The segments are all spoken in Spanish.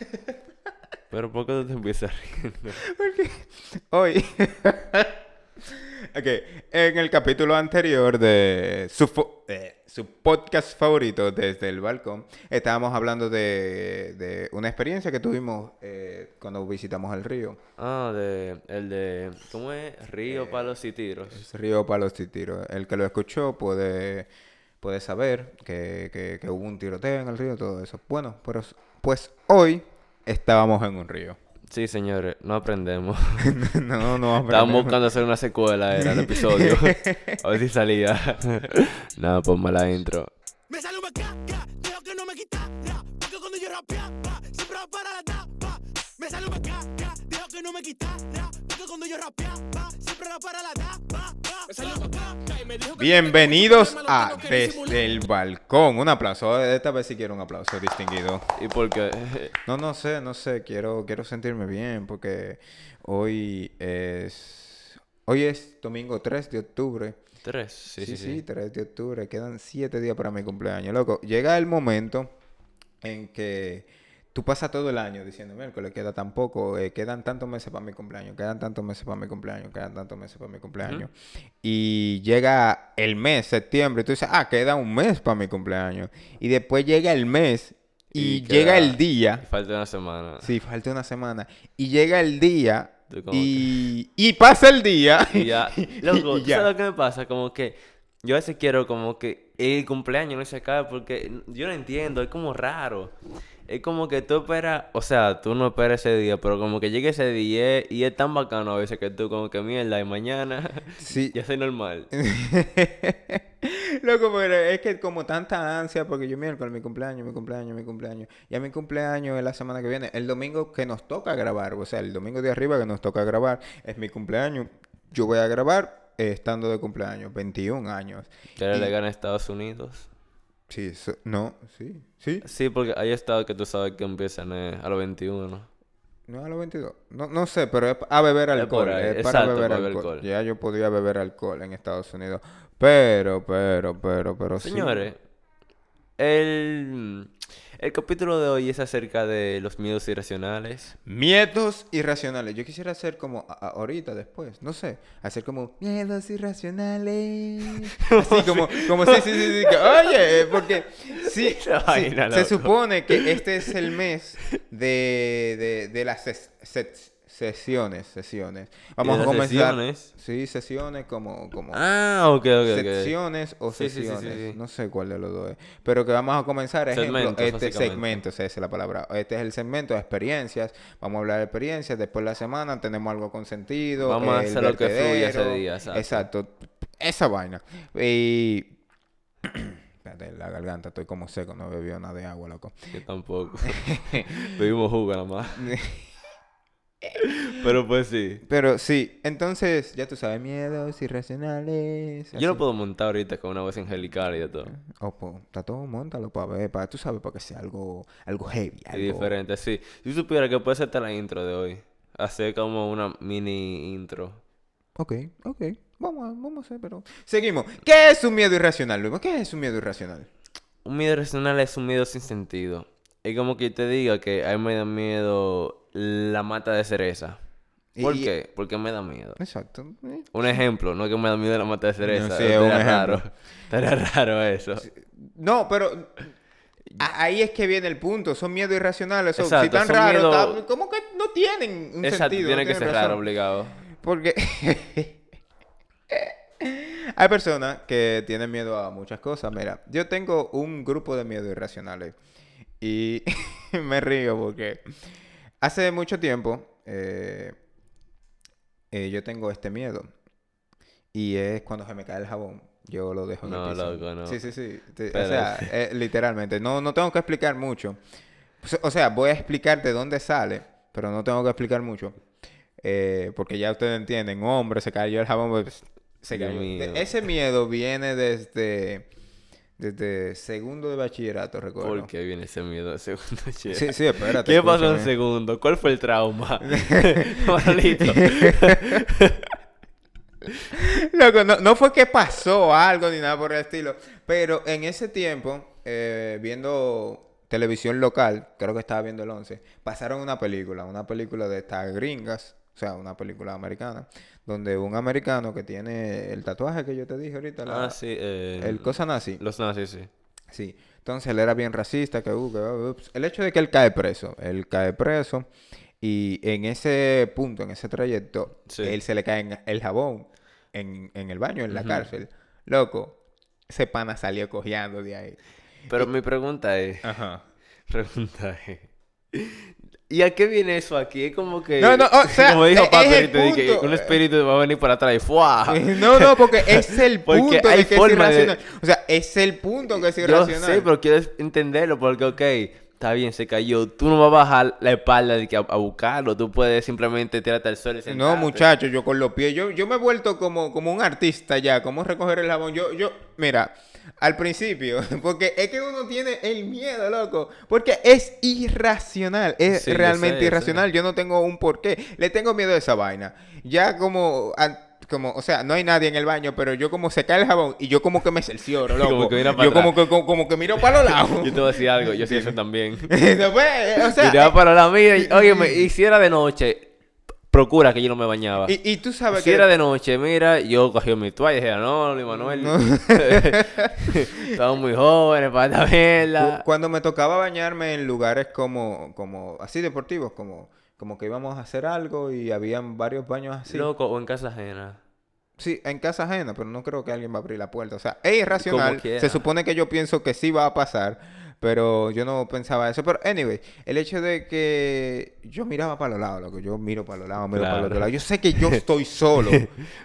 Pero ¿por qué tú te empiezas riendo? Porque hoy. ok, en el capítulo anterior de su, eh, su podcast favorito desde el balcón, estábamos hablando de, de una experiencia que tuvimos eh, cuando visitamos el río. Ah, de... El de... ¿Cómo es? Eh, Río, palos y tiros. Río Palos y Tiros. El que lo escuchó puede, puede saber que, que- que hubo un tiroteo en el río, todo eso. Bueno, pero, pues hoy estábamos en un río. Sí, señores, no aprendemos. no, no, Estábamos aprendemos. buscando hacer una secuela, era el episodio. A ver si salía. Nada, ponme la intro. Me sale un macaca, dijo que no me quitara, porque cuando yo rapeaba, siempre va para la tapa. Me sale un macaca, dijo que no me porque cuando yo rapeaba, siempre va para la que Bienvenidos a. Desde el Balcón. Un aplauso. Esta vez sí quiero un aplauso distinguido. ¿Y por qué? No, no sé, no sé. Quiero, quiero sentirme bien porque hoy es... Hoy es domingo 3 de octubre. Tres. Sí, sí, sí. 3 de octubre. Quedan 7 días para mi cumpleaños. Loco, llega el momento en que tú pasas todo el año diciendo, miércoles, queda tan poco, eh, quedan tantos meses para mi cumpleaños, quedan tantos meses para mi cumpleaños, quedan tantos meses para mi cumpleaños. Y llega el mes, septiembre, y tú dices, ah, queda un mes para mi cumpleaños. Y después llega el mes y, Y llega el día. Y falta una semana. Sí, falta una semana. Y llega el día y, y pasa el día. Y ya. Loco, y ¿tú ya. ¿sabes lo que me pasa? Como que yo a veces quiero como que el cumpleaños no se acabe porque yo no entiendo, es como raro. Es como que tú esperas, o sea, tú no esperas ese día, pero como que llega ese día y es tan bacano a veces que tú como que mierda y mañana Sí. ya soy normal. Loco, pero es que como tanta ansia, porque yo miércoles, mi cumpleaños, mi cumpleaños, mi cumpleaños. Ya mi cumpleaños es la semana que viene. El domingo que nos toca grabar, o sea, el domingo de arriba que nos toca grabar, es mi cumpleaños. Yo voy a grabar eh, estando de cumpleaños, 21 años. Que era Y- legal en Estados Unidos. Sí, eso- no, sí, sí. Sí, porque hay estados que tú sabes que empiezan eh, a los 21. No a los 22. No, no sé, pero es a beber alcohol. Es para exacto, beber para alcohol. alcohol. Ya yo podía beber alcohol en Estados Unidos. Pero, pero, pero, pero sí. Señores, el, el capítulo de hoy es acerca de los miedos irracionales. Miedos irracionales. Yo quisiera hacer como a- ahorita, después, no sé, hacer como miedos irracionales. Así como, como sí, sí, sí, sí, que, oye, porque sí, Esa sí, vaina, se loco. supone que este es el mes de, de, de las ses- ses- sesiones, sesiones. Vamos a comenzar. sesiones? Sí, sesiones como, como Ah, ok, ok, secciones o sí, sí, sí, sesiones. No sé cuál de los dos es. Pero que vamos a comenzar, ejemplo, este segmento, esa es la palabra. Este es el segmento de experiencias. Vamos a hablar de experiencias. Después de la semana tenemos algo con sentido. Vamos a hacer lo que fluya ese día, exacto. Exacto. Esa vaina. Y... Espérate, la garganta, estoy como seco, no bebió nada de agua, loco. Yo tampoco. Bebimos jugo nada más. Pero pues sí. Pero sí, entonces, ya tú sabes, miedos irracionales. Yo lo puedo montar ahorita con una voz angelical y de todo. Pues, está todo, montalo para ver, para, tú sabes, para que sea algo, algo heavy, Y algo... diferente, sí. Si supiera que puede ser la intro de hoy. Hacer como una mini intro. Ok, ok, vamos a, vamos a hacer, pero... Seguimos. ¿Qué es un miedo irracional, Luis? ¿Qué es un miedo irracional? Un miedo irracional es un miedo sin sentido. Es como que te diga que a mí me da miedo la mata de cereza. ¿Por Y- qué? Porque me da miedo. Exacto. Un ejemplo, no es que me da miedo la mata de cereza. sí, estaría un raro. Estaría raro eso. No, pero... Ahí es que viene el punto, son miedos irracionales, son, si Exacto, tan raros, miedo- tan- ¿cómo que no tienen un Exacto, sentido? tiene no que ser raro, razón? obligado. Porque hay personas que tienen miedo a muchas cosas. Mira, yo tengo un grupo de miedos irracionales y me río porque hace mucho tiempo eh, eh, yo tengo este miedo y es cuando se me cae el jabón. Yo lo dejo en el No, piso. loco, no. Sí, sí, sí. O sea, eh, literalmente. No, no tengo que explicar mucho. O sea, voy a explicar de dónde sale, pero no tengo que explicar mucho. Porque ya ustedes entienden, hombre, se cayó el jabón, pues, se cayó. ese miedo viene desde, desde segundo de bachillerato, recuerdo. ¿Por qué viene ese miedo de segundo che? Sí, sí, espérate. ¿Qué pasó en segundo? ¿Cuál fue el trauma? Manolito. Loco, no, no fue que pasó algo ni nada por el estilo, pero en ese tiempo, eh, viendo televisión local, creo que estaba viendo el 11, pasaron una película, una película de estas gringas, o sea, una película americana, donde un americano que tiene el tatuaje que yo te dije ahorita, la- Ah, sí. eh, el cosa nazi, Los nazis, sí. sí. Entonces él era bien racista, que, uh, que, uh, ups. El hecho de que él cae preso, él cae preso y en ese punto, en ese trayecto, Sí. él se le cae en- el jabón en, en el baño, en la cárcel. Loco, ese pana salió cojeando de ahí. Pero mi pregunta es... Ajá. Pregunta es... ¿Y a qué viene eso aquí? Es como que... No, no, o sea, como dijo Papi es de que punto. un espíritu va a venir por atrás y ¡fua! No, no, porque es el punto hay de que es forma de- irracional. O sea, es el punto que es Yo irracional. sé, pero quiero entenderlo porque, ok, está bien, se cayó. Tú no vas a bajar la espalda de que a, a buscarlo. Tú puedes simplemente tirarte al suelo y No, muchacho, yo con los pies, yo, yo me he vuelto como, como un artista ya, como recoger el jabón. Yo, yo, mira, al principio, porque es que uno tiene el miedo, loco, porque es irracional, es Sí, yo realmente sé, yo sé. irracional. Yo no tengo un porqué, le tengo miedo a esa vaina. Ya como, como, o sea, no hay nadie en el baño, pero yo como se cae el jabón y yo como que me cercioro, loco. Como que mira yo como que, como, como que miro para los lados. Yo te voy a decir algo, yo sí eso también. No, pues, o sea, Miraba para la mía y, oye, y si era de noche, procura que yo no me bañaba. y, y tú sabes Si que... era de noche, mira, yo cogí mi toalla y dije, no, Luis Manuel. No. Estamos muy jóvenes para esta mierda. Cu- Cuando me tocaba bañarme en lugares como, como así deportivos, como, como que íbamos a hacer algo y habían varios baños así. Loco, o en casa ajena. Sí, en casa ajena, pero no creo que alguien va a abrir la puerta. O sea, es irracional. Se supone que yo pienso que sí va a pasar, pero yo no pensaba eso. Pero, anyway, el hecho de que yo miraba para los lados, loco. Yo miro para los lados, miro para los Claro. otro lado. Yo sé que yo estoy solo.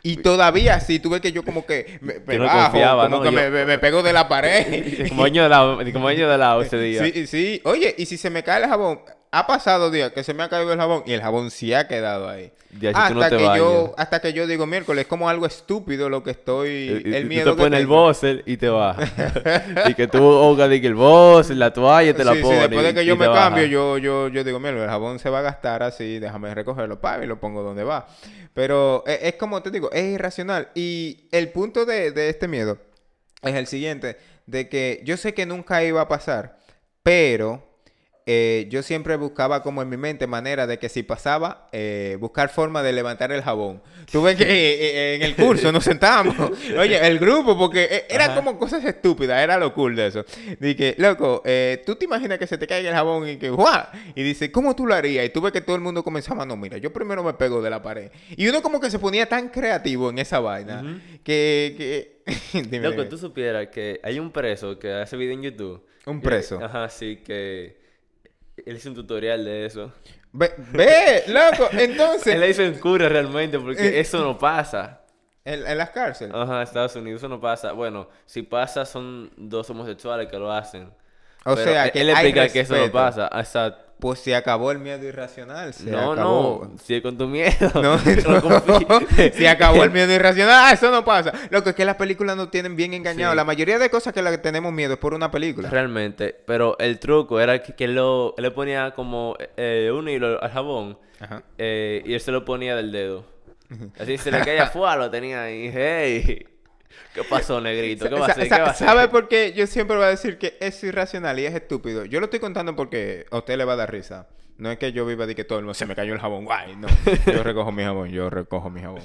y todavía sí, tuve que yo como que me, me no bajo, confiaba, como ¿no? que Yo- me, me- pego de la pared. como año de lado, como año de lado ese día. Sí, sí. Oye, y si se me cae el jabón, ha pasado días que se me ha caído el jabón y el jabón sí ha quedado ahí. Ya, si tú no hasta que yo, hasta que yo digo miércoles, es como algo estúpido lo que estoy, Y- y- el y miedo tú te pones el buzzer y te vas. y que tú ahogas de que el buzzer, la toalla te la Sí, sí, pones. después de que y yo me cambio, yo, yo, yo digo, mira, el jabón se va a gastar así, déjame recogerlo, pa, y lo pongo donde va. Pero es, es como te digo, es irracional. Y el punto de, de este miedo es el siguiente, de que yo sé que nunca iba a pasar, pero eh, yo siempre buscaba como en mi mente manera de que si pasaba, eh, buscar forma de levantar el jabón. Tú ves que eh, en el curso nos sentábamos, oye, el grupo, porque Ajá. como cosas estúpidas, era lo cool de eso. Dije, loco, tú te imaginas que se te caiga el jabón y que, ¡guau! Y dice, ¿cómo tú lo harías? Y tú ves que todo el mundo comenzaba, no, mira, yo primero me pego de la pared. Y uno como que se ponía tan creativo en esa vaina que... que... Dime, Loco, dime. tú supieras que hay un preso que hace video en YouTube. Un Y- preso. Ajá, sí, que él hizo un tutorial de eso. Ve, ve, loco, entonces... Él hizo en cura realmente porque Eh. eso no pasa. En, en las cárceles. Ajá, Estados Unidos eso no pasa. Bueno, si pasa son dos homosexuales que lo hacen. O Pero sea, que él explica que eso no pasa. Exacto. Pues se acabó el miedo irracional. Se no, acabó. no, sigue con tu miedo. No, No se acabó el miedo irracional. Ah, eso no pasa. Lo que es que las películas nos tienen bien engañados. Sí. La mayoría de cosas que la que tenemos miedo es por una película. Realmente, pero el truco era que, que él, lo, él le ponía como eh, un hilo al jabón Ajá. eh, y él se lo ponía del dedo. Así se le caía fuera, lo tenía ahí. Hey, ¿qué pasó, negrito? ¿Qué va a hacer? ¿Qué va a hacer? ¿Sabe por qué yo siempre voy a decir que es irracional y es estúpido? Yo lo estoy contando porque a usted le va a dar risa. No es que yo viva de que todo el mundo se me cayó el jabón. Guay, no. Yo recojo mi jabón, yo recojo mi jabón.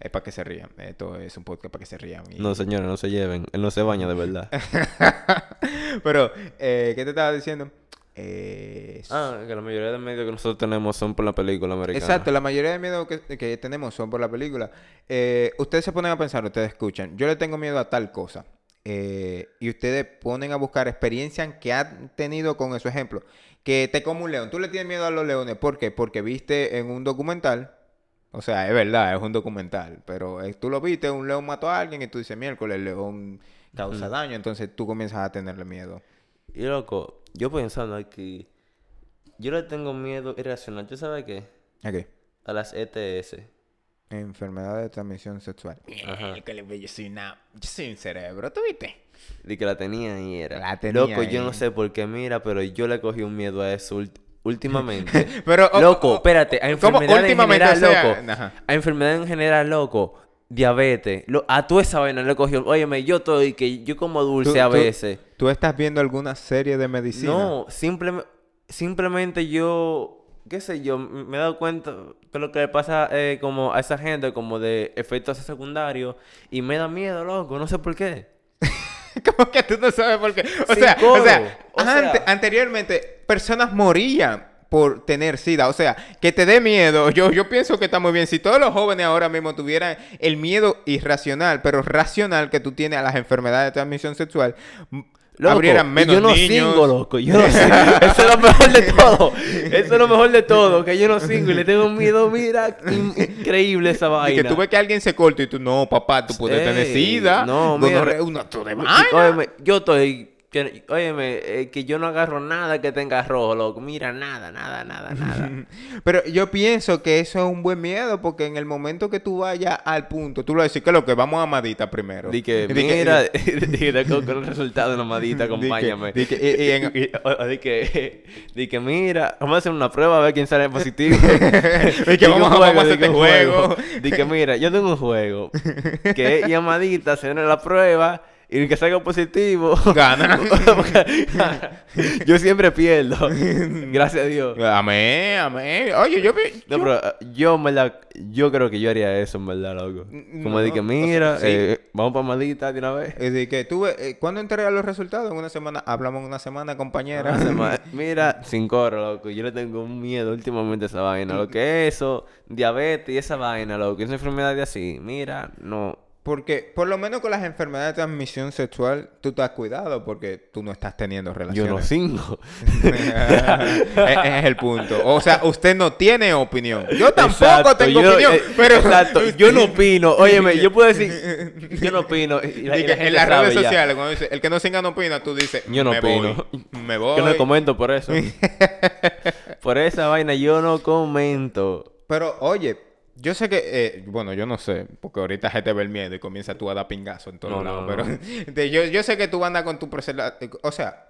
Es para que se rían. Esto es un podcast para que se rían. y- No, señores, no se lleven. Él no se baña de verdad. Pero, eh, ¿qué te estaba diciendo? Eh, ah, que la mayoría de medios que nosotros tenemos son por la película americana. Exacto, la mayoría de miedo que, que tenemos son por la película. Eh, ustedes se ponen a pensar, ustedes escuchan, yo le tengo miedo a tal cosa. Eh, y ustedes ponen a buscar experiencias que han tenido con eso. Ejemplo, que te come un león. Tú le tienes miedo a los leones. ¿Por qué? Porque viste en un documental. O sea, es verdad, es un documental. Pero eh, tú lo viste, un león mató a alguien y tú dices, miércoles, el león causa daño. Entonces tú comienzas a tenerle miedo. Y loco, yo pensando aquí, yo le tengo miedo irracional. ¿Tú sabes qué? ¿A qué? A las ETS. Enfermedad de transmisión sexual. Ajá. Yo soy una... Yo soy un cerebro, ¿tú viste? De que la tenía y era. La tenía Loco, yo no sé por qué, mira, pero yo le cogí un miedo a eso últimamente. Pero, o- loco, o- espérate, a ¿cómo enfermedad en últimamente, general, o sea, loco. ajá. A enfermedad en general, loco. Diabetes. Lo, a toda esa vaina le cogió. Óyeme, yo estoy que yo como dulce Tú- a tú- veces. ¿Tú estás viendo alguna serie de medicina? No, simple- simplemente yo, qué sé yo, me he dado cuenta que lo que le pasa eh, como a esa gente, como de efectos secundarios, y me da miedo, loco, no sé por qué. ¿Cómo que tú no sabes por qué? O Sin sea, o sea, O sea- ante- anteriormente personas morían por tener sida. O sea, que te dé miedo. Yo, yo pienso que está muy bien. Si todos los jóvenes ahora mismo tuvieran el miedo irracional, pero racional que tú tienes a las enfermedades de transmisión sexual, Loco, abrieran y menos yo no niños. singo, loco, yo no singo. Eso es lo mejor de todo. Eso es lo mejor de todo, que yo no singo y le tengo un miedo, mira, in- increíble esa Y vaina. que tú ves que alguien se corta y tú, no, papá, tú puedes tener sida. no, mira, gonorrea, una Y- yo estoy. Que, óyeme, eh, que yo no agarro nada que tenga rojo, loco. Mira, nada, nada, nada, nada. Pero yo pienso que eso es un buen miedo porque en el momento que tú vayas al punto, tú lo decís que lo que vamos a Madita primero. Di que, Di mira, que con, el resultado de la madita, Di que- acompáñame. di que- y- di que, di que, mira, vamos a hacer una prueba a ver quién sale positivo. Di que vamos a- vamos a hacer este un juego. Di que, mira, yo tengo un juego que es llamadita, se la prueba y el que salga positivo Gana. yo siempre pierdo. Gracias a Dios. Amén, amén. Oye, yo vi. No, yo- pero eh, yo, en verdad, yo creo que yo haría eso, en verdad, loco. Como de que, No, o sea, mira, sí. eh, vamos para Madita de una vez. Es de que tuve, eh, ¿cuándo entregas los resultados? En una semana, hablamos en una semana, compañera. Una semana- Mira, sin coro, loco. Yo le tengo un miedo últimamente a esa vaina. Lo que es eso, diabetes y esa vaina, loco. Esa enfermedad de así. Mira, no. Porque, por lo menos con las enfermedades de transmisión sexual, tú te has cuidado porque tú no estás teniendo Yo relaciones. no singo. es, es el punto. O sea, usted no tiene opinión. Yo tampoco Exacto, tengo yo- opinión. eh, pero Exacto, yo no opino. Óyeme, yo puedo decir, yo no opino. Y la, Di y que la gente en las redes ya. sociales, cuando dice, el que no singa no opina, tú dices, Yo no me opino. voy. Me voy. Yo no comento por eso. por esa vaina yo no comento. Pero, oye, yo sé que, eh, bueno, yo no sé, porque ahorita gente ve el miedo y comienza tú a dar pingazo en todos No, lados. no, pero no. yo, yo sé que tú andas con tu preservativo. O sea,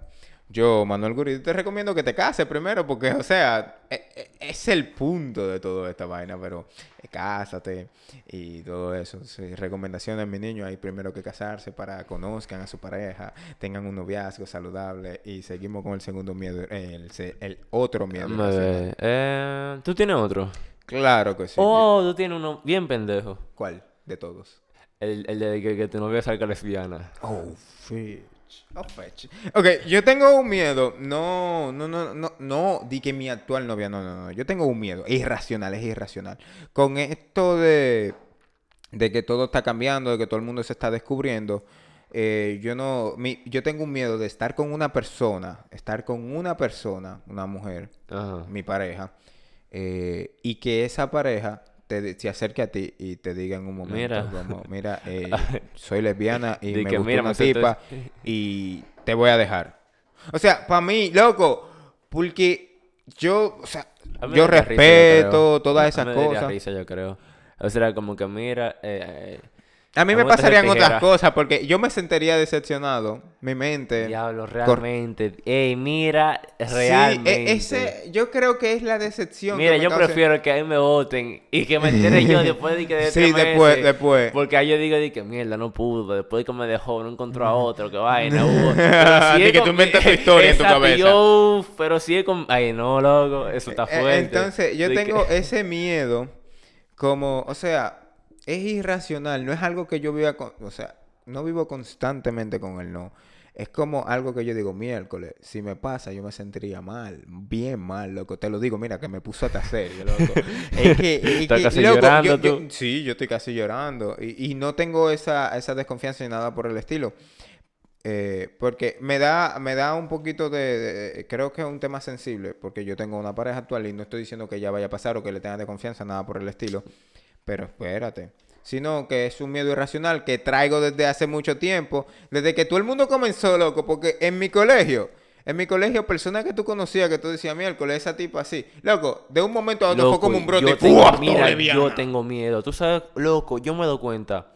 yo, Manuel Guridi, te recomiendo que te cases primero, porque, o sea, e- e- es el punto de toda esta vaina, pero eh, cásate y todo eso. Sí, recomendaciones, mi niño, hay primero que casarse para conozcan a su pareja, tengan un noviazgo saludable y seguimos con el segundo miedo, el, se- el otro miedo. Eh, ¿Tú tienes otro? Claro que sí. Oh, tú tienes uno bien pendejo. ¿Cuál de todos? El, el de que, que tu novia salga lesbiana. Oh, fetch. Oh, fetch. Ok, yo tengo un miedo. No, no, no, no, no, di que mi actual novia, no, no, no. Yo tengo un miedo. Es irracional, es irracional. Con esto de, de que todo está cambiando, de que todo el mundo se está descubriendo, eh, yo no, mi, yo tengo un miedo de estar con una persona, estar con una persona, una mujer, Ajá. mi pareja, eh, y que esa pareja te, se acerque a ti y te diga en un momento, Mira. como, mira, eh, soy lesbiana y me gusta mira, una tipa y te voy a dejar. O sea, para mí, loco, porque yo, o sea, yo daría risa, yo respeto todas A esas mí me daría cosas. risa, yo creo. O sea, como que mira, eh, eh, A mí me pasarían otras cosas porque yo me sentiría decepcionado, mi mente. diablo, cor- realmente. Ey, mira, Sí, realmente. e- ese, yo creo que es la decepción. Mira, yo causa- prefiero que a mí me voten y que me entere yo después de que de Sí, tres después, meses. después. Porque ahí yo digo de que mierda, no pudo. Después de que me dejó, no encontró a otro, que vaina hubo. Es que tú inventas tu historia en tu cabeza. yo, pero si es con. Ay, no, loco, eso está Eh, fuerte. Entonces, yo De que- tengo ese miedo como, o sea, es irracional, no es algo que yo viva con, o sea, no vivo constantemente con el no. Es como algo que yo digo, miércoles, si me pasa, yo me sentiría mal, bien mal, loco. Te lo digo, mira, que me puso hasta serio, loco. es que, es Estás que, casi loco, llorando yo- yo- tú. sí, yo estoy casi llorando. Y, y no tengo esa, esa desconfianza ni nada por el estilo. Eh, porque me da, me da un poquito de, de- Creo que es un tema sensible, porque yo tengo una pareja actual y no estoy diciendo que ya vaya a pasar o que le tenga de confianza, nada por el estilo. Pero espérate. Sino que es un miedo irracional que traigo desde hace mucho tiempo, desde que todo el mundo comenzó, loco, porque en mi colegio, en mi colegio, personas que tú conocías, que tú decías, miércoles, esa tipa así, loco, de un momento a otro fue Loco, como un brote. yo tengo, mira, yo tengo miedo. Tú sabes, loco, yo me doy cuenta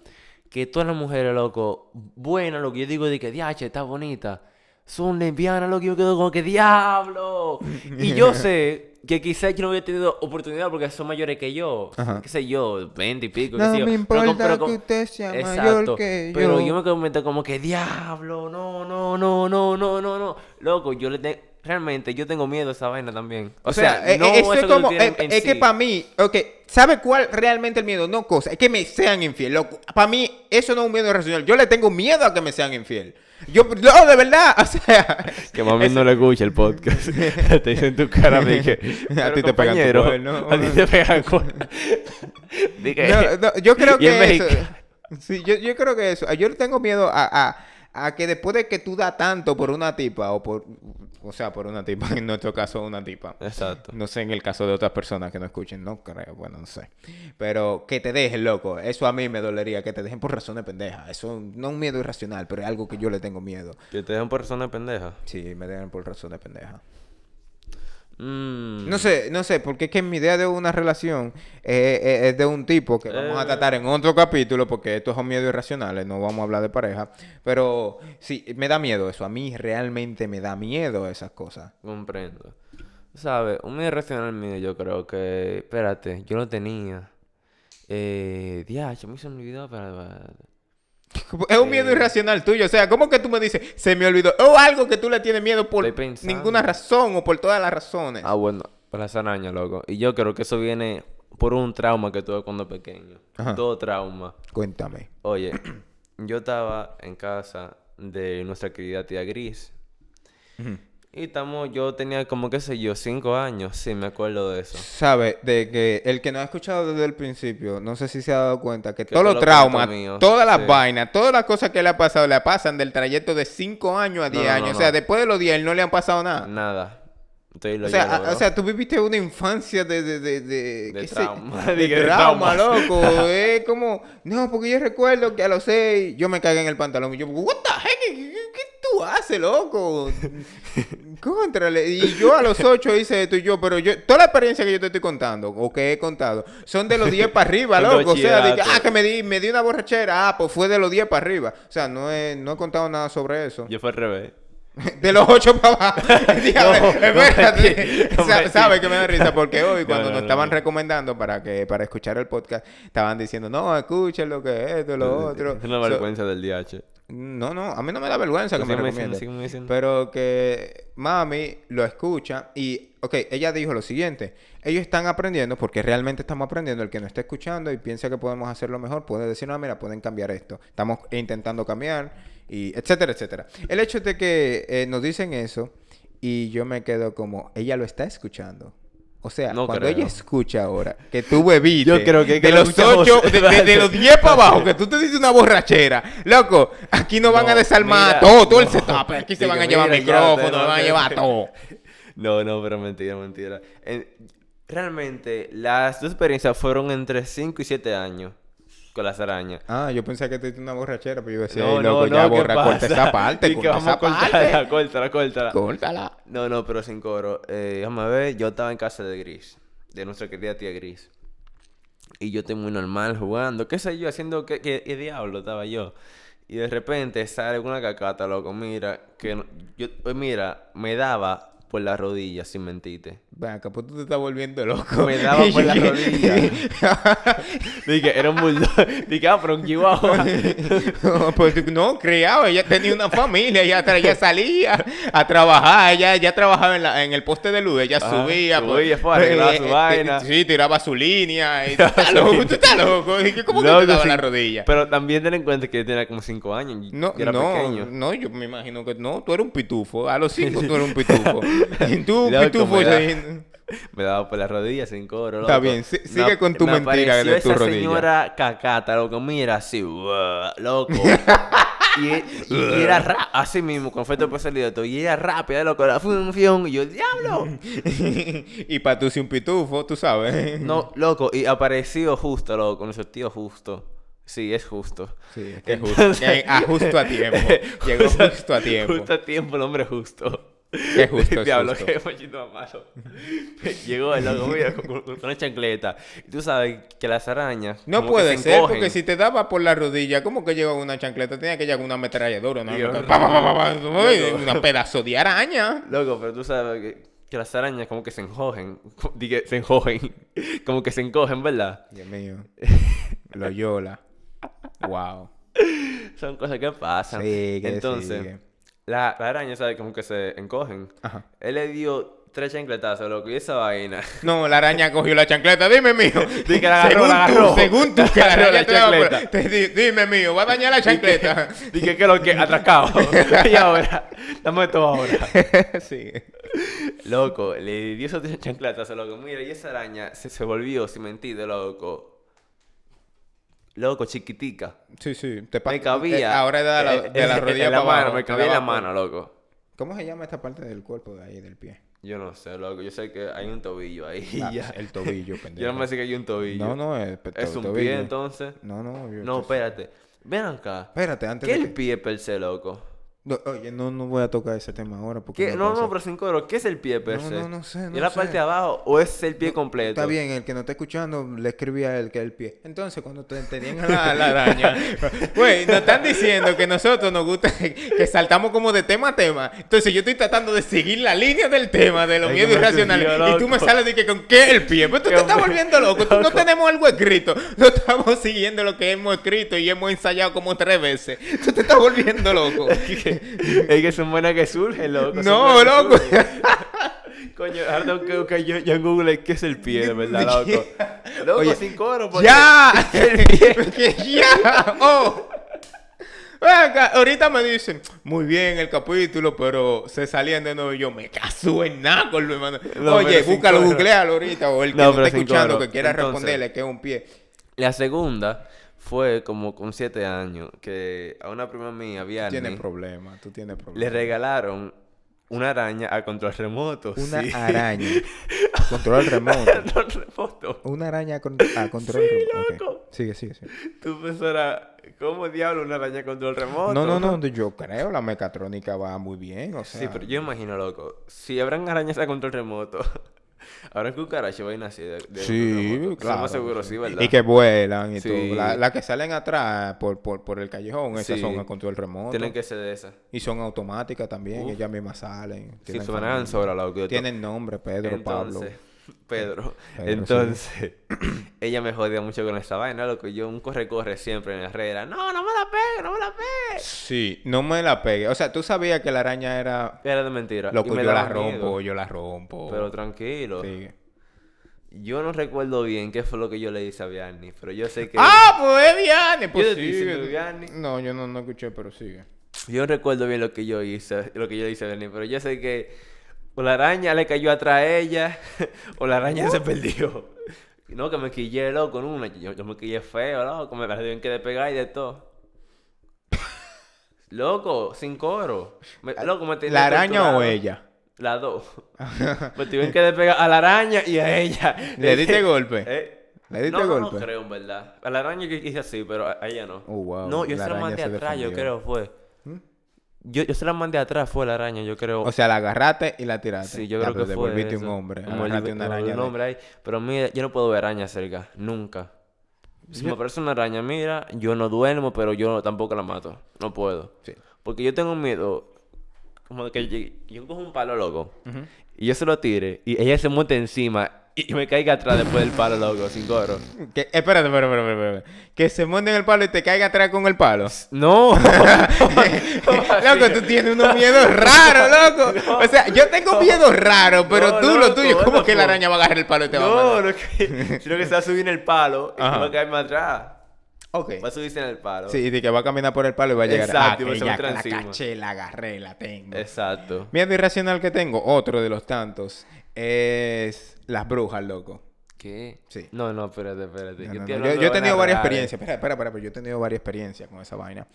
que todas las mujeres, loco, buenas, lo que yo digo de que diache, está bonita, son lesbianas, lo que yo quedo como que diablo. Y yo sé que quizás yo no hubiera tenido oportunidad porque son mayores que yo. Ajá. Qué sé yo, 20 y pico. No qué sé yo. me importa pero que usted sea mayor Exacto. que Pero yo. yo me comenté como que, diablo, no, no, no, no, no, no, no. Loco, yo le tengo... Realmente, yo tengo miedo a esa vaina también. O sea, eh, no eso es que tú como. eh, en es que para mí, ok, ¿sabe cuál realmente el miedo? No cosa, es que me sean infiel. loco. Para mí, eso no es un miedo irracional. Yo le tengo miedo a que me sean infiel. Yo, no, de verdad, o sea. Que mami no le escucha el podcast. te dice en tu cara, dije. A ti te pegan tu. A ti te pegan cuerno. No, no, yo creo que eso. Sí, yo, yo creo que eso. Yo le tengo miedo a, a, a que después de que tú das tanto por una tipa, o por. O sea, por una tipa, en nuestro caso, una tipa. Exacto. No sé en el caso de otras personas que no escuchen, no creo, bueno, no sé. Pero que te dejen, loco, eso a mí me dolería, que te dejen por razones pendejas. Eso no es un miedo irracional, pero es algo que yo le tengo miedo. Que te dejan por persona pendeja. Sí, me dejen por razones pendejas. Mm. No sé, no sé, porque es que mi idea de una relación eh, eh, es de un tipo que vamos a Eh. tratar en otro capítulo, porque estos son miedos irracionales, no vamos a hablar de pareja. Pero sí, me da miedo eso, a mí realmente me da miedo esas cosas. Comprendo. ¿Sabes? Un medio racional mío, yo creo que. Espérate, yo lo tenía. Eh. Me se me olvidó. Espérate, espérate. Es un miedo Eh. irracional tuyo. O sea, ¿cómo que tú me dices, se me olvidó? O algo que tú le tienes miedo por ninguna razón o por todas las razones. Ah, bueno, por las arañas, loco. Y yo creo que eso viene por un trauma que tuve cuando pequeño. Ajá. Todo trauma. Cuéntame. Oye, yo estaba en casa de nuestra querida tía Gris. Y estamos, yo tenía como, qué sé yo, cinco años. Sí, me acuerdo de eso. Sabe, de que el que no ha escuchado desde el principio, no sé si se ha dado cuenta que, Que todos los traumas, todas las sí. vainas, todas las cosas que le ha pasado, le pasan del trayecto de 5 años a 10 no, años. no, O sea, después de los 10 no le han pasado nada. Nada. Entonces, O sea, llevo, a- o sea, tú viviste una infancia de... De, de, de, De sé- trauma. de loco. Es como... No, porque yo recuerdo que a los 6 yo me cagué en el pantalón. Y yo, what the heck? ¿Qué, qué- qué tú haces, loco? Contrale. Y yo a los 8 hice esto y yo... Pero yo... Toda la experiencia que yo te estoy contando, o que he contado, son de los 10 para arriba, loco. O sea, de que, ah, que me di, me di una borrachera. Ah, pues fue de los 10 para arriba. O sea, no he, no he contado nada sobre eso. Yo fue al revés. De los ocho para abajo. Dígame, No, espérate. mentí, no Sa- mentí. ¿Sabe que me da risa? Porque hoy, cuando no, nos no, estaban recomendando para que para escuchar el podcast, estaban diciendo, no, escuchen lo que es esto, lo otro. Es una So- vergüenza del DH. No, no, a mí no me da vergüenza que me sígueme diciendo. Pero que mami lo escucha y, ok, ella dijo lo siguiente. Ellos están aprendiendo porque realmente estamos aprendiendo. El que no está escuchando y piensa que podemos hacerlo mejor puede decir, no, mira, pueden cambiar esto. Estamos intentando cambiar y etcétera, etcétera. El hecho de que eh, nos dicen eso y yo me quedo como, ella lo está escuchando. O sea, No cuando creo. ella escucha ahora que tú bebiste Yo creo que- que de lo los ocho, de, de- de los 10 para abajo, que tú te dices una borrachera. Loco, aquí nos van a No, desarmar mira, todo, todo el no. setup. Aquí se van a llevar me van a llevar todo. No, no, pero mentira, mentira. En- realmente, las dos experiencias fueron entre 5 y 7 años con las arañas. Ah, yo pensé que te una borrachera, pero yo decía, No, "Ey, no, loco, no, ya ¿qué borra, corta esa parte, corta vamos esa a cortarla, parte. córtala, córtala. Córtala. No, no, pero sin coro. Eh, déjame ver, yo estaba en casa de Gris, de nuestra querida tía Gris. Y yo estoy muy normal jugando, qué sé yo, haciendo qué, qué- diablo estaba yo. Y de repente sale una cacata, loco, mira, que no- yo, pues mira, me daba por las rodillas, sin mentirte. Ven acá, pues tú te estás volviendo loco. Me daba por la rodilla. Dije, era un bulldog. Dije, ah, pero un chihuahua. No, pues tú- no, criado, ella tenía una familia, ella, salía a trabajar, ella, ella trabajaba en, la- en el poste de luz, ella Ah, subía, pues, subía, fue, arreglaba su eh, eh, vaina. Sí, tiraba su línea, y tú estás loco, tú estás loco, Dije, ¿cómo que Loco, te daba sí. la rodilla? Pero también ten en cuenta que yo tenía como 5 años. No, yo era no, pequeño. no, yo me imagino que no, tú eres un pitufo, a los cinco tú eres un pitufo. Y tú, pitufo, me daba por las rodillas sin coro, Está loco. bien, si- Me sigue con tu me mentira de tu esa rodilla. señora cacata, loco, mira, así, uah, loco. y, y- y era ra- así mismo, con efecto de salido todo. Y era rápida, loco, la función. Y yo, ¡diablo! y para tú si un pitufo, tú sabes. No, loco, y apareció justo, loco, con esos tíos justo. Sí, es justo. Sí, es que justo, Entonces- que- a justo a tiempo. Llegó justo a tiempo. Justo a tiempo, el hombre justo. Qué justo es Diablo, justo. qué machito más malo. Llegó el loco, mira, con, una chancleta. Y tú sabes que las arañas. No que puede se ser, encogen. porque si te daba por la rodilla, ¿cómo que llegó una chancleta? Tenía que llegar una ametralladora, ¿no? Dios. Pa, pa, pa, pa, pa, uy, Una pedazo de araña. Loco, pero tú sabes que que las arañas como que se enjojen. Dije, se enjojen. Como que se encogen, ¿verdad? Dios mío. Loyola. Wow. Son cosas que pasan. Sigue, Entonces, sigue. La, la araña, ¿sabes? Como que se encogen. Ajá. Él le dio tres chancletazos, loco, y esa vaina. No, la araña cogió la chancleta. Dime, mío. Di que la agarró, según la tú, agarró. según tú, que la Agarró araña la te va a poner- chancleta. te di- Dime, mío, va a dañar la chancleta. Dije, ¿qué es lo que? Atracado. y ahora, dame esto ahora. sí. Loco, le dio esos tres chancletazos, loco. Mira, y esa araña se, se volvió, sin mentir, loco. Loco, chiquitica. Sí, sí. Te Me cabía. eh, Ahora de la, eh, de la eh, rodilla en la para mano, abajo, me cabía en la mano, loco. ¿Cómo se llama esta parte del cuerpo de ahí, del pie? Yo no sé, loco. Yo sé que hay un tobillo ahí. Ah, ya. El tobillo, pendejo. Yo no me sé que hay un tobillo. No, no, es, pe- Es un tobillo. pie, entonces. No, no. yo- No, espérate. Ven acá. Espérate, antes ¿Qué es de el que... pie per se, loco? No, oye, no, no voy a tocar ese tema ahora porque... No, no, pero sin coro. ¿Qué es el pie per No, se? no, no sé, ¿Es no la sé. parte de abajo o es el pie completo? Está bien, el que no está escuchando le escribí a él que es el pie. Entonces, cuando te tenían la, la araña, güey, nos están diciendo que nosotros nos gusta que saltamos como de tema a tema. Entonces, yo estoy tratando de seguir la línea del tema de los miedos irracionales. Y tú me sales de que con qué el pie. Pues tú te estás volviendo loco. Tú no tenemos algo escrito. No estamos siguiendo lo que hemos escrito y hemos ensayado como tres veces. Tú te estás volviendo loco. es que son buenas que surgen, loco. No, loco. Coño, ahora tengo que buscar yo, yo en Google qué es el pie, de verdad, loco. Loco, Oye, sin coro. porque- ¡Ya! Que ¡Ya! ¡Oh! Ven acá, ahorita me dicen, muy bien el capítulo, pero se salían de nuevo y yo me caso en nada con hermano. No, Oye, búscalo, googlealo ahorita, o el que No, no, sin escuchando coro. que quiera Entonces- responderle que es un pie. La segunda fue como con siete años que a una prima mía, Vianney, Tienes problemas, tú tienes le problemas. regalaron una araña a control remoto. Una sí. araña. Control remoto. control remoto. Una araña con, a control remoto. Ok. loco. Sigue, sigue, sigue. Tu pensarás, ¿cómo diablo una araña a control remoto? No, no, no, yo creo la mecatrónica va muy bien, o sea. Sí, pero yo imagino, loco, si habrán arañas a control remoto, habrán cucarachas vainas así de, de Sí, claro. Más seguro, sí, ¿verdad? Y que vuelan y Sí. todo. Las la que salen atrás por, por, por el callejón, esas Sí. son a control remoto. Tienen que ser de esas. Y son automáticas también, Uf. ellas mismas salen. Sí, tienen sola, loco. Tienen nombre, Pedro, Pablo. Entonces. Pedro, sí. Entonces, ella me jodía mucho con esa vaina, loco. Yo un corre-corre siempre en la herrera. No, no me la pegue, no me la pegue. Sí, no me la pegue. O sea, tú sabías que la araña era... Era de mentira. y Loco, me yo la miedo. rompo, yo la rompo. Pero tranquilo. Sigue. Yo no recuerdo bien qué fue lo que yo le hice a Vianney, pero yo sé que... ¡Ah, pues Vianney! Pues Yo sigue. No, yo no, no escuché, pero sigue. Yo no recuerdo bien lo que yo hice, lo que yo le hice a Vianney, pero yo sé que o la araña le cayó atrás a ella, o la araña se perdió. No, que me quillé, loco, una. Yo, yo me quillé feo, loco, me la tuvieron que despegar y de todo. Loco, sin coro. Me- loco, me ¿La araña o ella? Las dos. me tuvieron que despegar a la araña y a ella. ¿Le diste golpe? ¿Eh? ¿Le diste no, no, golpe? no creo, en verdad. A la araña yo hice así, pero a ella no. Oh, wow, No, yo la se la mandé atrás, yo creo, fue. Yo, yo se la mandé atrás, fue la araña, yo creo. O sea, la agarraste y la tiraste. sí, yo Ya, creo pero que fue devolviste eso. un hombre. Agarraste una araña. de- hombre ahí. Pero mira, yo no puedo ver arañas cerca, nunca. Si me aparece una araña, mira, yo no duermo, pero yo tampoco la mato. No puedo. Sí. Porque yo tengo miedo, como de que yo, yo cojo un palo, loco, y yo se lo tire, y ella se monte encima, y, y me caiga atrás después del palo, loco, sin coro. Que, espérate, espérate, espérate, espérate. Que se monte en el palo y te caiga atrás con el palo. No. loco, tú tienes unos miedos raros, loco. O sea, yo tengo miedos raros, pero No, tú lo tuyo, ¿cómo que la araña va a agarrar el palo y te va a No, matar? no que, sino que se va a subir en el palo y Ajá. va a caerme atrás. Ok. Va a subirse en el palo. Sí, de que va a caminar por el palo y va a llegar Exacto, y ah, va a la caché, la agarré, la tengo. Exacto. Miedo irracional que tengo, otro de los tantos, es las brujas, loco. ¿Qué? Sí. No, no, espérate, espérate. No, Yo, no, estoy no. hablando Yo, de yo he tenido varias experiencias. Espera, espera, espera, pero yo he tenido varias experiencias con esa vaina.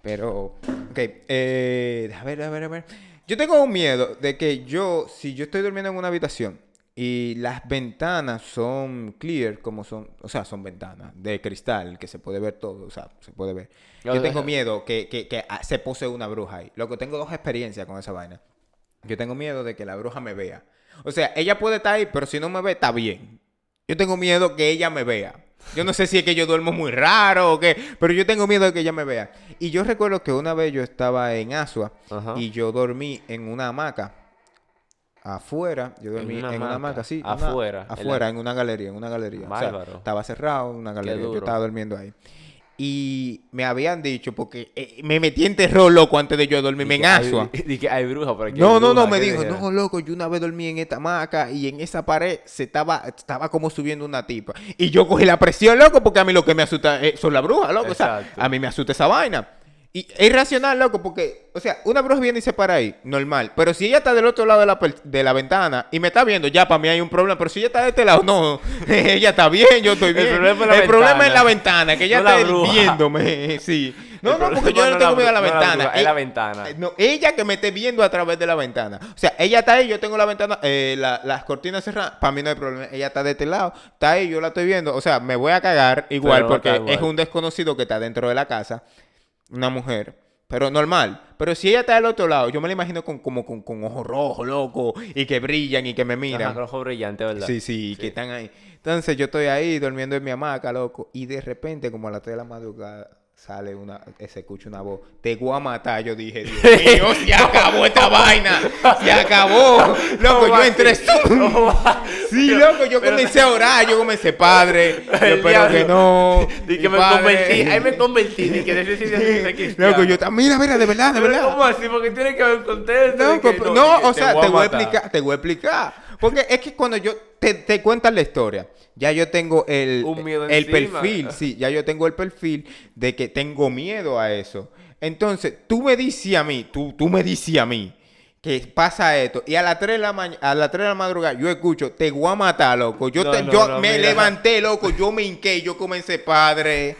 Pero, ok, eh, a ver, a ver, a ver. Yo tengo un miedo de que yo, si yo estoy durmiendo en una habitación y las ventanas son clear, como son, o sea, son ventanas de cristal, que se puede ver todo, o sea, se puede ver. Yo tengo miedo que, que, que ah, se pose una bruja ahí. Lo que tengo dos experiencias con esa vaina. Yo tengo miedo de que la bruja me vea. O sea, ella puede estar ahí, pero si no me ve, está bien. Yo tengo miedo que ella me vea. Yo no sé si es que yo duermo muy raro o qué, pero yo tengo miedo de que ella me vea. Y yo recuerdo que una vez yo estaba en Asua Ajá. y yo dormí en una hamaca. afuera. Yo dormí una en una hamaca. sí. una- Afuera, en la- afuera, en una galería, en una galería. O sea, Bárbaro. estaba cerrado en una galería. Yo estaba durmiendo ahí. Y me habían dicho, porque eh, me metí en terror, loco, antes de yo dormirme en Asua. Dije, hay bruja por aquí. No, no, no, bruja", me ¿qué dijo, no, loco, yo una vez dormí en esta hamaca y en esa pared se estaba, estaba como subiendo una tipa. Y yo cogí la presión, loco, porque a mí lo que me asusta eh, son las brujas, loco. O sea, a mí me asusta esa vaina. Y es irracional, loco, porque, o sea, una bruja viene y se para ahí, normal. Pero si ella está del otro lado de la, de la ventana y me está viendo, ya para mí hay un problema. Pero si ella está de este lado, no, ella está bien, yo estoy El bien. problema es la El problema es la ventana, que ella No está viéndome, sí. No, no, porque yo no no tengo miedo a la ventana. bruja, es la ventana. eh, No, ella que me esté viendo a través de la ventana. O sea, ella está ahí, yo tengo la ventana, eh, la- las cortinas cerradas. Para mí no hay problema. Ella está de este lado, está ahí, yo la estoy viendo. O sea, me voy a cagar igual Pero porque igual. es un desconocido que está dentro de la casa, una mujer. Pero normal. Pero si ella está del otro lado, yo me la imagino con, como con, con ojos rojos, loco, y que brillan y que me miran. Ajá, rojo brillante, ¿verdad? Sí, sí, que están ahí. Entonces yo estoy ahí durmiendo en mi hamaca, loco. Y de repente, como a las 3 de la madrugada, sale una, eh, se escucha una voz. Te voy a matar. Yo dije, Dios mío, se acabó esta vaina. Se acabó. Loco, yo entré. Sí, loco, yo comencé a orar. Yo comencé, padre. Yo espero que no. Di que me padre". convertí, ahí me convertí, di que cristiano. Loco, yo también, mira, mira, de verdad, de verdad. ¿cómo así? Porque tiene que haber un contexto. No, que o sea, te voy a explicar, te voy a explicar. Porque es que cuando yo te, te cuentan la historia, ya yo tengo el, Un miedo el encima. perfil, sí, ya yo tengo el perfil de que tengo miedo a eso. Entonces, tú me dices a mí, tú, tú me dices a mí que pasa esto y a las 3 de la mañana, a las 3 de la madrugada yo escucho, te voy a matar, loco. Yo, No, te- no, yo no, me mira. levanté, loco, yo me hinqué, yo comencé, padre.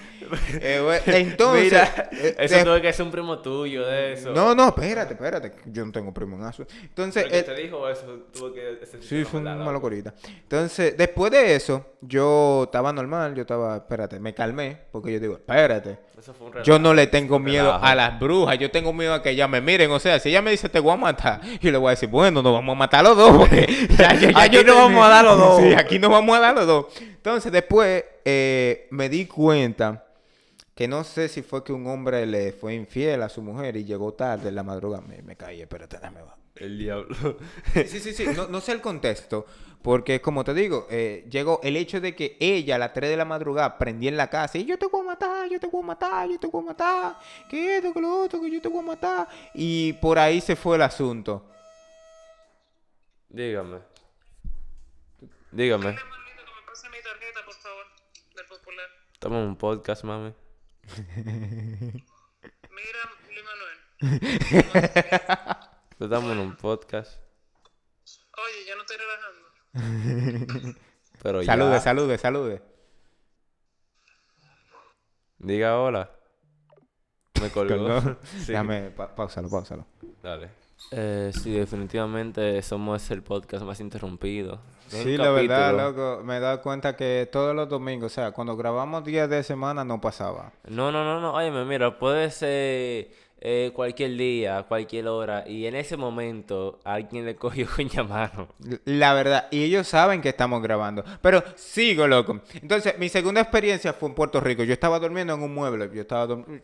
Eh, entonces, Mira, eh, eso tuve que ser un primo tuyo de eso. no, no, espérate, espérate. Yo no tengo primo en eso. Entonces, eh, te dijo eso, tuvo que... ese Sí, fue no una. Entonces, después de eso, yo estaba normal, yo estaba, espérate, me calmé, porque yo digo, espérate, Eso fue un relajo. yo no le tengo miedo relajo. a las brujas, yo tengo miedo a que ellas me miren, o sea, si ella me dice te voy a matar, yo le voy a decir, bueno, nos vamos a matar los dos, ya, ya- ya Aquí yo te- vamos a dar los dos. Sí, aquí nos vamos a dar los dos. Entonces, después eh, me di cuenta que no sé si fue que un hombre le fue infiel a su mujer y llegó tarde en la madrugada, me, me caí, espérate, dame va. El diablo. Sí, sí, sí, no, no sé el contexto, porque como te digo, eh, llegó el hecho de que ella a las 3 de la madrugada prendía en la casa y yo te voy a matar, yo te voy a matar, yo te voy a matar, que esto, que lo otro, que yo te voy a matar. Y por ahí se fue el asunto. Dígame. Dígame. Dile a Manolito que me pase mi tarjeta, por favor, del popular. Estamos en un podcast, mami. Mira, Luis Manuel. Estamos en un podcast. Oye, ya no estoy relajando. Pero Salude, ya. salude, salude. Diga hola. Me colgó. Colgó. Sí. Déjame, pa- pausalo, pausalo. Dale. Eh, sí, definitivamente somos el podcast más interrumpido. Sí, la verdad, loco, me he dado cuenta que todos los domingos, o sea, cuando grabamos días de semana no pasaba. No, no, no, no. Óyeme, mira, puede ser eh, cualquier día, cualquier hora. Y en ese momento alguien le cogió con mano. La verdad, y ellos saben que estamos grabando. Pero sigo, loco. Entonces, mi segunda experiencia fue en Puerto Rico. Yo estaba durmiendo en un mueble. Yo estaba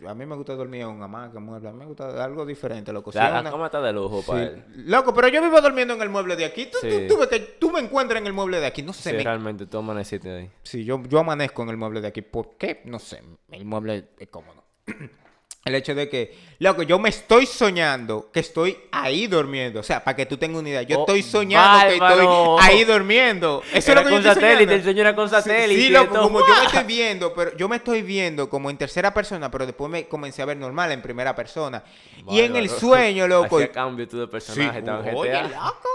A mí me gusta dormir en una hamaca, en mueble. A mí me gusta algo diferente, loco. La, la una- cama está de lujo para Sí. él. Loco, pero yo vivo durmiendo en el mueble de aquí. Tú, tú- Sí. tú que tú me encuentras en el mueble de aquí. No sé. Sí, me- realmente tú amaneciste ahí. Sí, yo, yo amanezco en el mueble de aquí. ¿Por qué? No sé. El mueble es cómodo. El hecho de que, loco, yo me estoy soñando que estoy ahí durmiendo. O sea, para que tú tengas una idea. Yo Oh, estoy soñando que estoy ahí durmiendo. Eso es lo que yo con estoy satélite, el sueño era con satélite. Sí, y loco, como yo me estoy viendo, pero yo me estoy viendo como en tercera persona, pero después me comencé a ver normal en primera persona. y en el sueño, loco. Hacía cambio tú de personaje, en oye, GTA. loco.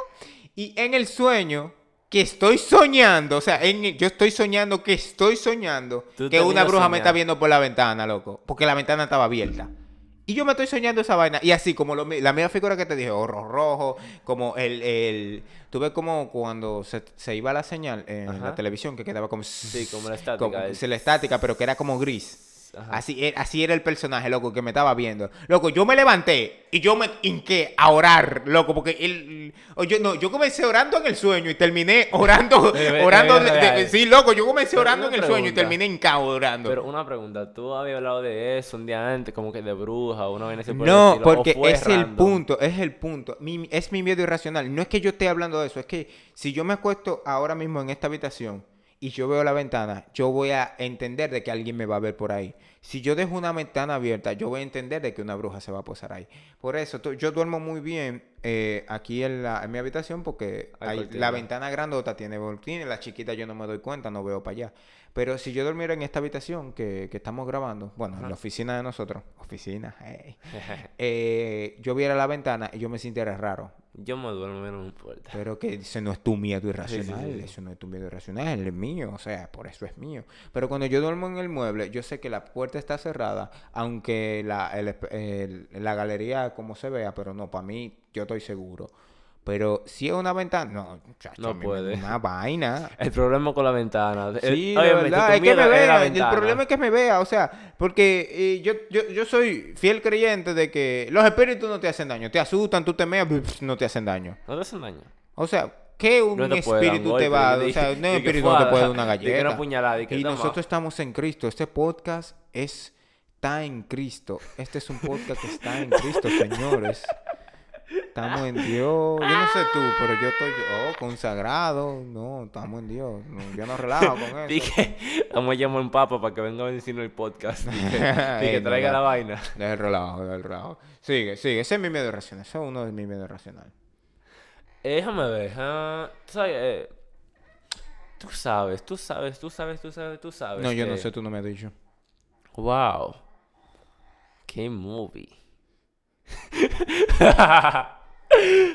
Y en el sueño que estoy soñando, o sea, en- yo estoy soñando que estoy soñando que una bruja me está viendo por la ventana, loco, porque la ventana estaba abierta. Y yo me estoy soñando esa vaina. Y así, como lo la misma figura que te dije, oro rojo, como el... el tú ves como cuando se, se iba la señal en Ajá. la televisión, que quedaba como... Sí, como la estática, como- la estática, pero que era como gris. Ajá. Así, e- así era el personaje, loco, que me estaba viendo. Loco, yo me levanté y yo me hinqué a orar, loco, porque él... yo, no, yo comencé orando en el sueño y terminé orando... Orando de- de- de- de- sí, loco, yo comencé Pero orando en el sueño y terminé hincado orando. Pero una pregunta, ¿tú habías hablado de eso un día antes, como que de bruja o una vaina así por No, porque es el punto, es el punto. Mi- es mi miedo irracional. No es que yo esté hablando de eso, es que si yo me acuesto ahora mismo en esta habitación y yo veo la ventana, yo voy a entender de que alguien me va a ver por ahí. Si yo dejo una ventana abierta, yo voy a entender de que una bruja se va a posar ahí. Por eso, yo duermo muy bien eh, aquí en, la, en mi habitación porque Hay hay- cortina. la ventana grandota tiene cortina y la chiquita yo no me doy cuenta, no veo para allá. Pero si yo durmiera en esta habitación que, que estamos grabando, bueno, en la oficina de nosotros, oficina, hey, eh, yo viera la ventana y yo me sintiera raro. Yo me duermo, no me importa. Pero que ese no es tu miedo irracional, sí, sí. eso no es tu miedo irracional, es mío, o sea, por eso es mío. Pero cuando yo duermo en el mueble, yo sé que la puerta está cerrada, aunque la, el el- la galería como se vea, pero no, para mí yo estoy seguro. Pero si es una ventana, no, muchacho, No puede. Una vaina. El problema con la ventana. el- Sí, de óyeme, verdad, es que me vea. El problema es que me vea, o sea, porque eh, yo, yo, yo soy fiel creyente de que los espíritus no te hacen daño, te asustan, tú te meas, no te hacen daño. No te hacen daño. O sea, ¿qué un No te espíritu te va a O sea, un espíritu no te puede dar una galleta. puñalada, y toma. nosotros estamos en Cristo. Este podcast es, está en Cristo. Este es un podcast que está en Cristo, señores. Estamos en Dios. Yo no sé tú, pero yo estoy oh, consagrado. No, estamos en Dios. No, yo no relajo con eso. Dije, vamos a llamar a un papa para que venga a decirnos el podcast. Y que, y traiga la vaina. Deja el relajo, deja el relajo. Sigue, sigue. Ese es mi miedo racional. Ese es uno de mis miedos racional. Eh, déjame ver. ah, tú sabes, eh, tú sabes, tú sabes, tú sabes, tú sabes, tú sabes. No, yo no sé, tú no me has dicho. Wow. Qué movie.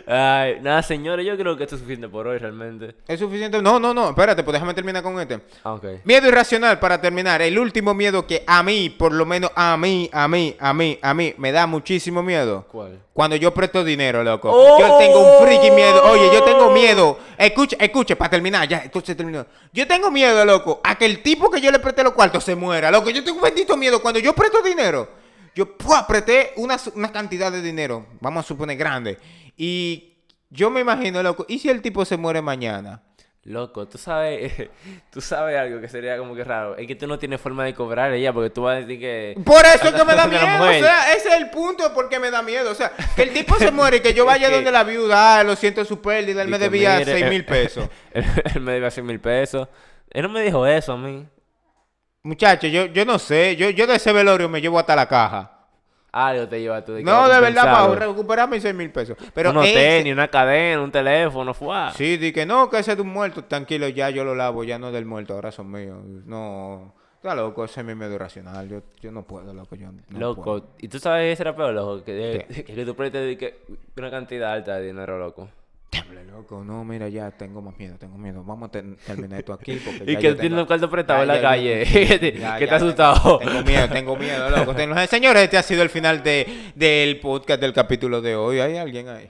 Ay, nada, señores, yo creo que esto es suficiente por hoy realmente. ¿Es suficiente? No, no, no. Espérate, pues déjame terminar con este. Ah, ok. Miedo irracional para terminar. El último miedo que a mí, por lo menos a mí, a mí, a mí, a mí, me da muchísimo miedo. ¿Cuál? Cuando yo presto dinero, loco. ¡Oh! Yo tengo un freaking miedo. Oye, yo tengo miedo. Escucha, escucha, para terminar, ya, entonces terminó. Yo tengo miedo, loco, a que el tipo que yo le presté los cuartos se muera. Loco, yo tengo un bendito miedo. Cuando yo presto dinero, yo ¡pua! presté una, una cantidad de dinero, vamos a suponer grande. Y yo me imagino, loco, ¿y si el tipo se muere mañana? Loco, tú sabes, tú sabes algo que sería como que raro. Es que tú no tienes forma de cobrar ella porque tú vas a decir que... Por eso es que me da miedo, o sea, ese es el punto de por qué me da miedo. O sea, que el tipo se muere y que yo vaya que- donde la viuda, ah, lo siento su pérdida, él y me debía 6 eh, mil pesos. Él, me debía 6 mil pesos. Él no me dijo eso a mí. Muchacho, yo, yo no sé, yo, yo de ese velorio me llevo hasta la caja. Algo te lleva tú de que No, de verdad, para recuperar mis 6 mil pesos. Pero Unos ese- tenis, una cadena, un teléfono, fue. Sí, di que no, que ese es de un muerto, tranquilo, ya yo lo lavo, ya no es del muerto, ahora son míos. No, está loco, ese es mi medio racional, yo, yo no puedo, loco, yo no loco, puedo. ¿y tú sabes ese era peor, loco? Que, ¿Qué? que, que tú prestes que una cantidad alta de dinero, loco. Diable, loco, no, mira, ya tengo más miedo, tengo miedo. Vamos a ter- terminar esto aquí porque Y ya que tienes tengo- un cuarto prestado Ya, en la calle. que te asustado. Tengo, miedo, tengo miedo, loco. Señores, este ha sido el final de, del podcast del capítulo de hoy. ¿Hay alguien ahí?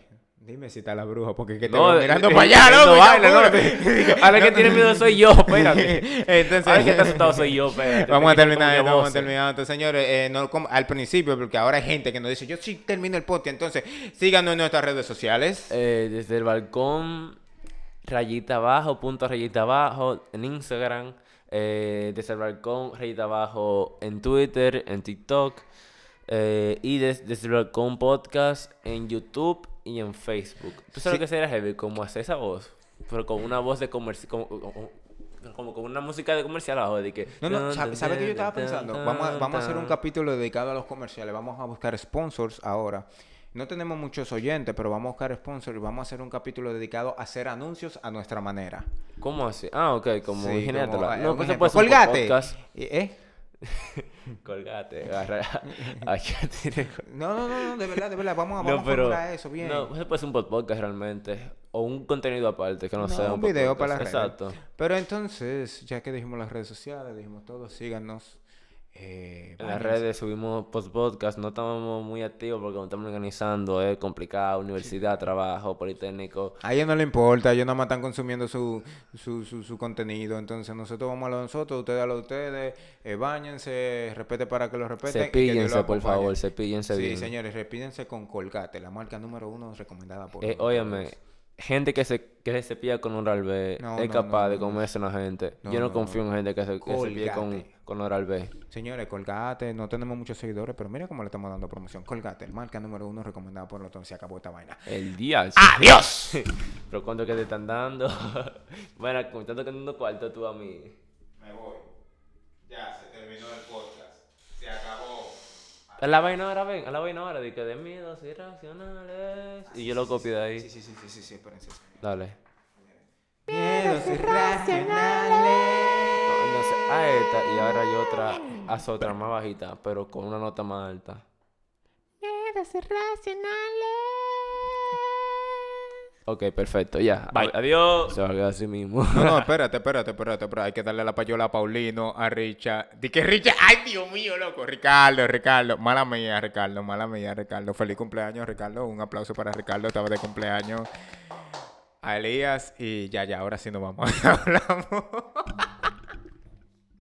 Dime si está la bruja, porque que te No, veo mirando eh, para allá, eh, loco. no ya, baila, no. Ahora que tiene miedo soy yo, espérate. Entonces, Ahora que está asustado soy yo, espérate. Vamos a Tengo terminar esto, vamos a terminar esto, señores. eh, no como al principio, porque ahora hay gente que nos dice, yo sí termino el podcast. Entonces, síganos en nuestras redes sociales. Eh, desde el balcón, rayita abajo, punto rayita abajo, en Instagram. eh, desde el balcón, rayita abajo, en Twitter, en TikTok. eh, y des- desde el balcón podcast en YouTube y en Facebook. ¿Tú sabes Sí. lo que sería heavy? Como hacer esa voz, pero con una voz de comercial. Como, como, con una música de comercial abajo. De que, No, no, ¿sabe, sabe qué yo estaba pensando? Vamos a, vamos a hacer un capítulo dedicado a los comerciales. Vamos a buscar sponsors ahora. No tenemos muchos oyentes, pero vamos a buscar sponsors y vamos a hacer un capítulo dedicado a hacer anuncios a nuestra manera. ¿Cómo así? Ah, ok, como Sí, ingeniártela. eh, No, un pues Colgate. podcast. ¿Eh? Colgate, agarra. No, no, no, no, de verdad, de verdad. Vamos, a- No, vamos a pero. formular eso bien. No, se puede hacer un podcast realmente. O un contenido aparte, que no, No, sea un video para podcast. las redes. Exacto. Pero entonces, ya que dijimos las redes sociales, dijimos todo, síganos Eh, En las redes subimos post-podcast, no estamos muy activos porque nos estamos organizando, es complicado, universidad, trabajo, politécnico. A ellos no le importa, ellos nada más están consumiendo su, su, su, su contenido. Entonces nosotros vamos a lo de nosotros, ustedes a lo de ustedes. Eh, báñense, respete para que lo respeten. Cepíllense, por acompañe. favor, cepíllense Sí, bien. señores, repídense con Colgate, la marca número uno recomendada por... Eh, por óyeme, gente que se, que se cepilla con Oral B No, es no, capaz no, de comerse a una gente. Yo no, confío en gente que se, que se cepille con. Con Oral B. Señores, Colgate, no tenemos muchos seguidores, pero mira cómo le estamos dando promoción. Colgate, marca número uno recomendada por los Se acabó esta vaina. El día. ¡Adiós! Pero cuánto que te están dando. bueno, como estás tocando cuarto tú a mí. Me voy. Ya, se terminó el podcast. Se acabó. A la vaina ahora, ven, a la vaina ahora, de que de miedos irracionales. Y yo lo copio de ahí. Sí, sí, sí, sí, sí, sí, espérense. Dale. Miedos irracionales. A esta y ahora hay otra, haz otra más bajita, pero con una nota más alta. Ok, perfecto, ya. Bye. Adiós. Se va a quedar así mismo. No, no, espérate, espérate, espérate, espérate. Hay que darle la payola a Paulino, a Richard. Di que Richard, ay Dios mío, loco. Ricardo, Ricardo. Mala mía, Ricardo, mala mía, Ricardo. Feliz cumpleaños, Ricardo. Un aplauso para Ricardo, estaba de cumpleaños. A Elías y ya, ya, ahora sí nos vamos. Hablamos.